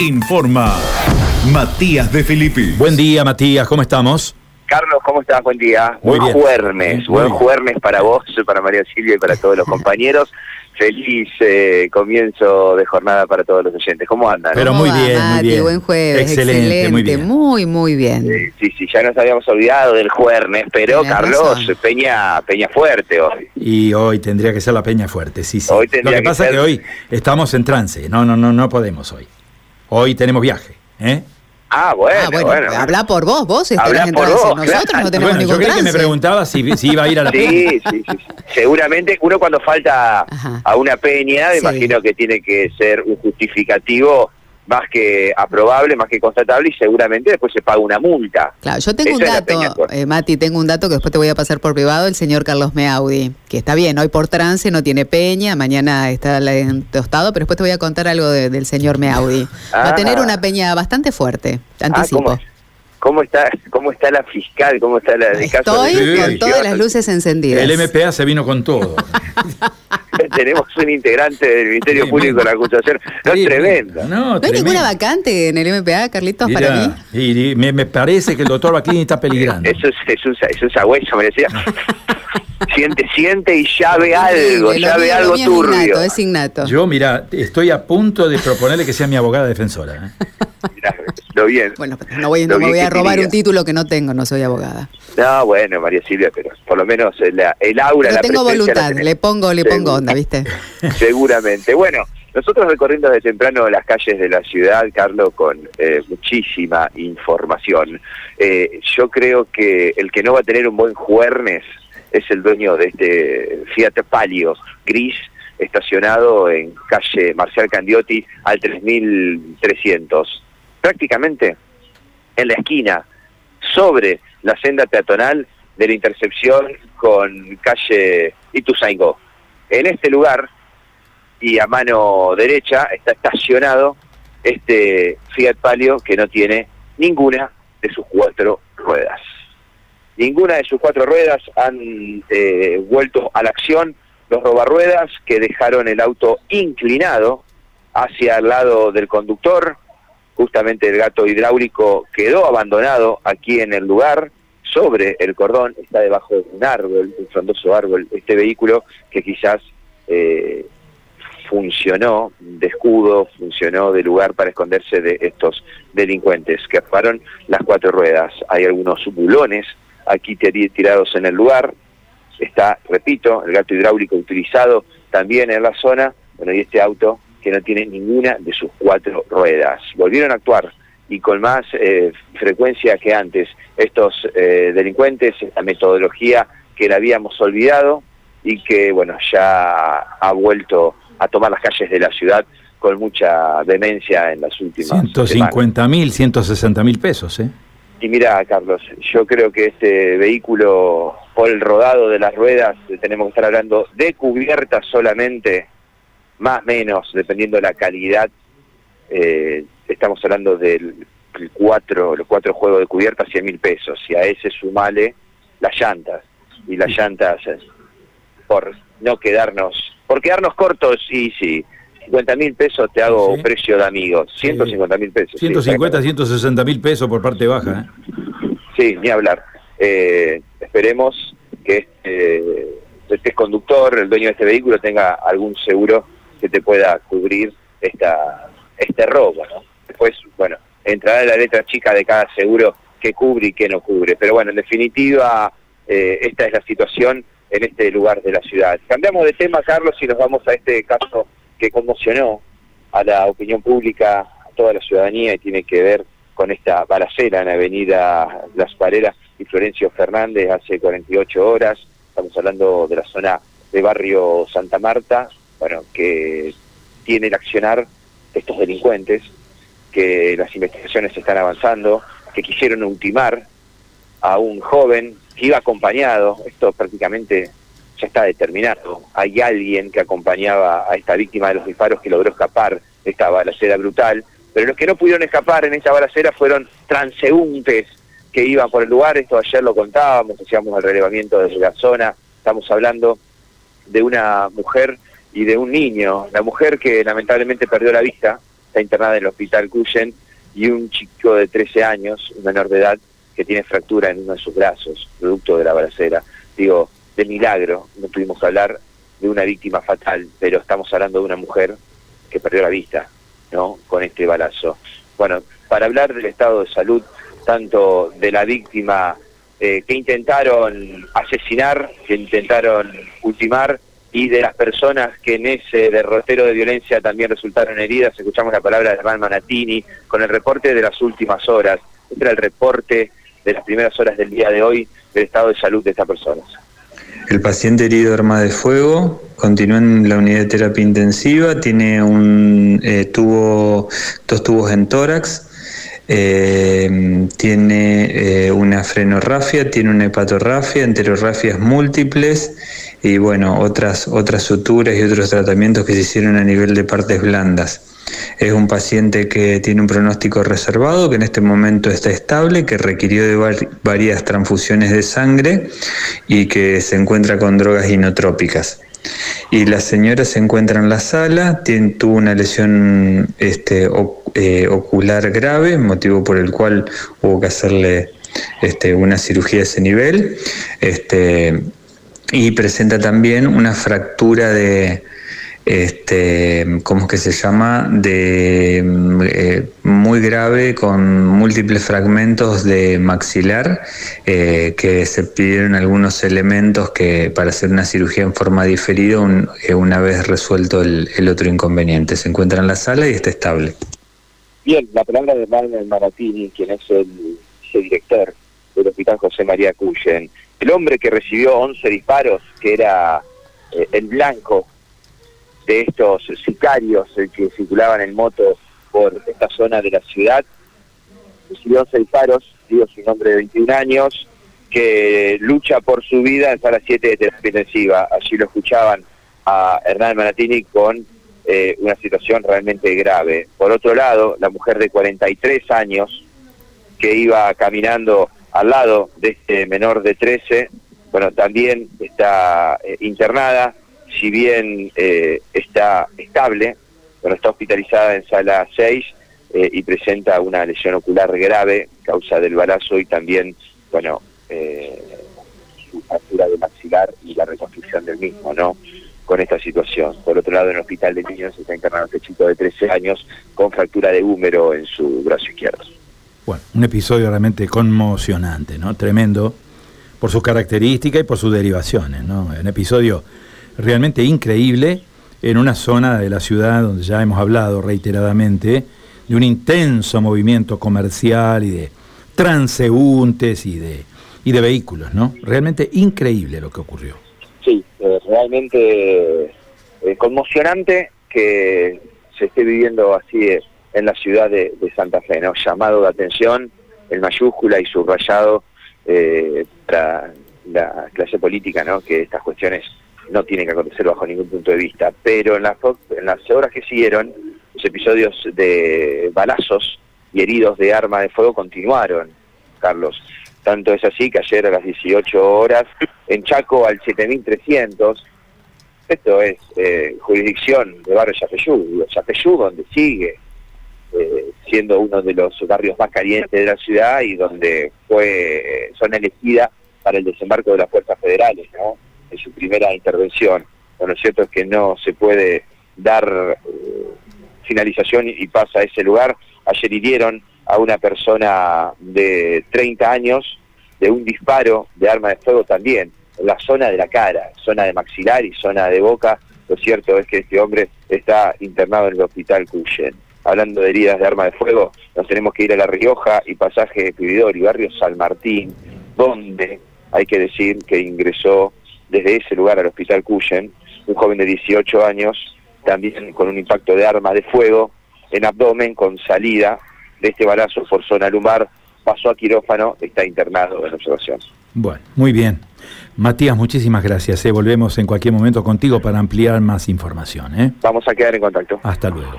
informa Matías de Filippi. Buen día, Matías, ¿cómo estamos? Carlos, ¿cómo estás? Buen día. Muy buen bien. jueves. Muy Buen bien. jueves para vos, para María Silvia y para todos los compañeros. Feliz eh, comienzo de jornada para todos los oyentes. ¿Cómo andan? Pero ¿Cómo muy va, bien, muy bien. Buen jueves, Excelente, excelente, muy bien. muy, muy bien. Eh, sí, sí, ya nos habíamos olvidado del jueves, pero Tenés Carlos, razón. Peña, Peña fuerte hoy. Y hoy tendría que ser la peña fuerte, sí, sí. Hoy Lo que que pasa es que hoy estamos en trance. No, no, no, no podemos hoy. Hoy tenemos viaje, ¿eh? Ah, bueno, ah, bueno, bueno. habla por vos, vos estás Habla en por vos, Nosotros claro. no tenemos Bueno, yo ningún creí que me preguntaba si, si iba a ir a la peña. Sí, sí, sí. Seguramente uno cuando falta Ajá. a una peña, me Sí. imagino que tiene que ser un justificativo más que aprobable, más que constatable y seguramente después se paga una multa. Claro, yo tengo Esa un dato, eh, Mati, tengo un dato que después te voy a pasar por privado, el señor Carlos Meaudi, que está bien, hoy por trance no tiene peña, mañana está en tostado, pero después te voy a contar algo de- del señor Meaudi. Va a tener Ah. una peña bastante fuerte, te Ah, anticipo. ¿Cómo, está, ¿Cómo está la fiscal? ¿Cómo está la de- Estoy Sí. con todas las luces encendidas. El MPA se vino con todo. Tenemos un integrante del Ministerio Sí, Público de la acusación. No, es Sí, tremendo. No, ¿No hay ninguna vacante en el MPA, Carlitos, Mirá, para mí? y- y me, me parece que el doctor Baclini está peligrando. Eso es, es un, es un sagüeso, me decía. siente, siente y ya ve algo, Lo ya ve algo turbio. Es innato, es innato. Yo, mira, estoy a punto de proponerle que sea mi abogada defensora. ¿eh? Bien. Bueno, pero no, voy, no me voy a robar tenía. un título que no tengo, no soy abogada. No, bueno, María Silvia, pero por lo menos el, el aura, la tengo la voluntad, tenés. le pongo, le Seguro. pongo onda, ¿viste? Seguramente. Bueno, nosotros recorriendo desde temprano las calles de la ciudad, Carlos, con eh, muchísima información. Eh, yo creo que el que no va a tener un buen jueves es el dueño de este Fiat Palio gris estacionado en calle Marcial Candiotti al 3300. Prácticamente en la esquina, sobre la senda peatonal de la intercepción con calle Ituzaingó. En este lugar y a mano derecha está estacionado este Fiat Palio que no tiene ninguna de sus cuatro ruedas. Ninguna de sus cuatro ruedas han eh, vuelto a la acción los robarruedas que dejaron el auto inclinado hacia el lado del conductor. Justamente el gato hidráulico quedó abandonado aquí en el lugar, sobre el cordón, está debajo de un árbol, un frondoso árbol, este vehículo que quizás eh, funcionó de escudo, funcionó de lugar para esconderse de estos delincuentes que robaron las cuatro ruedas. Hay algunos bulones aquí tirados en el lugar. Está, repito, el gato hidráulico utilizado también en la zona. Bueno, y este auto que no tiene ninguna de sus cuatro ruedas. Volvieron a actuar y con más eh, frecuencia que antes estos eh, delincuentes, esta metodología que la habíamos olvidado y que, bueno, ya ha vuelto a tomar las calles de la ciudad con mucha demencia en las últimas semanas. 150 mil, 160 mil pesos, ¿eh? Y mira, Carlos, yo creo que este vehículo, por el rodado de las ruedas, tenemos que estar hablando de cubierta solamente, más menos, dependiendo de la calidad. eh, estamos hablando del el cuatro, los cuatro juegos de cubierta, 100 mil pesos. Y a ese sumale las llantas. Y las llantas, eh, por no quedarnos, por quedarnos cortos, sí, sí. 50 mil pesos te hago Sí. precio de amigos, 150 mil pesos. sí, 150, exactamente. 160 mil pesos por parte baja. ¿eh? Sí, ni hablar. Eh, esperemos que este, este conductor, el dueño de este vehículo, tenga algún seguro que te pueda cubrir esta este robo. Después, bueno, entrará la letra chica de cada seguro que cubre y que no cubre. Pero bueno, en definitiva, eh, esta es la situación en este lugar de la ciudad. Cambiamos de tema, Carlos, y nos vamos a este caso que conmocionó a la opinión pública, a toda la ciudadanía, y tiene que ver con esta balacera en Avenida Las Pareras y Florencio Fernández hace 48 horas. Estamos hablando de la zona de barrio Santa Marta, bueno, que tiene el accionar estos delincuentes, que las investigaciones están avanzando, que quisieron ultimar a un joven que iba acompañado, esto prácticamente ya está determinado, hay alguien que acompañaba a esta víctima de los disparos que logró escapar de esta balacera brutal, pero los que no pudieron escapar en esta balacera fueron transeúntes que iban por el lugar, esto ayer lo contábamos, hacíamos el relevamiento desde la zona, estamos hablando de una mujer y de un niño, la mujer que lamentablemente perdió la vista está internada en el hospital Cuyen, y un chico de 13 años, un menor de edad, que tiene fractura en uno de sus brazos, producto de la balacera. Digo, de milagro, no tuvimos que hablar de una víctima fatal, pero estamos hablando de una mujer que perdió la vista, ¿no? Con este balazo. Bueno, para hablar del estado de salud, tanto de la víctima eh, que intentaron asesinar, que intentaron ultimar, y de las personas que en ese derrotero de violencia también resultaron heridas, escuchamos la palabra de Hernán Manatini, con el reporte de las últimas horas. Este era el reporte de las primeras horas del día de hoy del estado de salud de estas personas. El paciente herido de arma de fuego continúa en la unidad de terapia intensiva, tiene un eh, tubo, dos tubos en tórax, eh, tiene eh, una frenorrafia, tiene una hepatorrafia, enterorrafias múltiples y bueno, otras, otras suturas y otros tratamientos que se hicieron a nivel de partes blandas. Es un paciente que tiene un pronóstico reservado, que en este momento está estable, que requirió de varias transfusiones de sangre y que se encuentra con drogas inotrópicas. Y la señora se encuentra en la sala, tuvo una lesión este, eh, ocular grave, motivo por el cual hubo que hacerle este, una cirugía de ese nivel. Este, y presenta también una fractura de, este, ¿cómo es que se llama? De eh, muy grave con múltiples fragmentos de maxilar eh, que se pidieron algunos elementos que para hacer una cirugía en forma diferida eh, una vez resuelto el, otro inconveniente. Se encuentra en la sala y está estable. Bien, la palabra de Manuel Maratini, quien es el director del Hospital José María Cuyen, el hombre que recibió 11 disparos, que era el blanco de estos sicarios que circulaban en moto por esta zona de la ciudad. Recibió 11 disparos, digo su nombre de 21 años, que lucha por su vida en sala 7 de terapia intensiva. Allí lo escuchaban a Hernán Manatini con eh, una situación realmente grave. Por otro lado, la mujer de 43 años que iba caminando al lado de este menor de 13, bueno, también está eh, internada si bien eh, está estable, pero está hospitalizada en sala 6 eh, y presenta una lesión ocular grave, causa del balazo y también, bueno, eh, su fractura de maxilar y la reconstrucción del mismo, ¿no? Con esta situación. Por otro lado, en el hospital de niños está internado este chico de 13 años con fractura de húmero en su brazo izquierdo. Bueno, un episodio realmente conmocionante, ¿no? Tremendo por sus características y por sus derivaciones, ¿no? Un episodio realmente increíble en una zona de la ciudad donde ya hemos hablado reiteradamente de un intenso movimiento comercial y de transeúntes y de, y de vehículos, ¿no? Realmente increíble lo que ocurrió. Sí, eh, realmente eh, conmocionante que se esté viviendo así eh, en la ciudad de, Santa Fe, ¿no? Llamado de atención en mayúscula y subrayado para la clase política, ¿no? Que estas cuestiones no tiene que acontecer bajo ningún punto de vista, pero en las, en las horas que siguieron, los episodios de balazos y heridos de arma de fuego continuaron, Carlos. Tanto es así que ayer a las 18 horas, en Chaco al 7300, esto es eh, jurisdicción de barrio Yapeyú, Yapeyú donde sigue eh, siendo uno de los barrios más calientes de la ciudad y donde fue zona elegida para el desembarco de las fuerzas federales, ¿no? en su primera intervención. Lo cierto es que no se puede dar eh, finalización y pasa a ese lugar. Ayer hirieron a una persona de 30 años de un disparo de arma de fuego también, en la zona de la cara, zona de maxilar y zona de boca. Lo cierto es que este hombre está internado en el hospital Cuyen. Hablando de heridas de arma de fuego, nos tenemos que ir a La Rioja y pasaje de y barrio San Martín, donde hay que decir que ingresó desde ese lugar al hospital Cuyen, un joven de 18 años, también con un impacto de arma de fuego en abdomen con salida de este balazo por zona lumbar, pasó a quirófano, está internado en observación. Bueno, muy bien. Matías, muchísimas gracias. ¿eh? Volvemos en cualquier momento contigo para ampliar más información. ¿eh? Vamos a quedar en contacto. Hasta luego.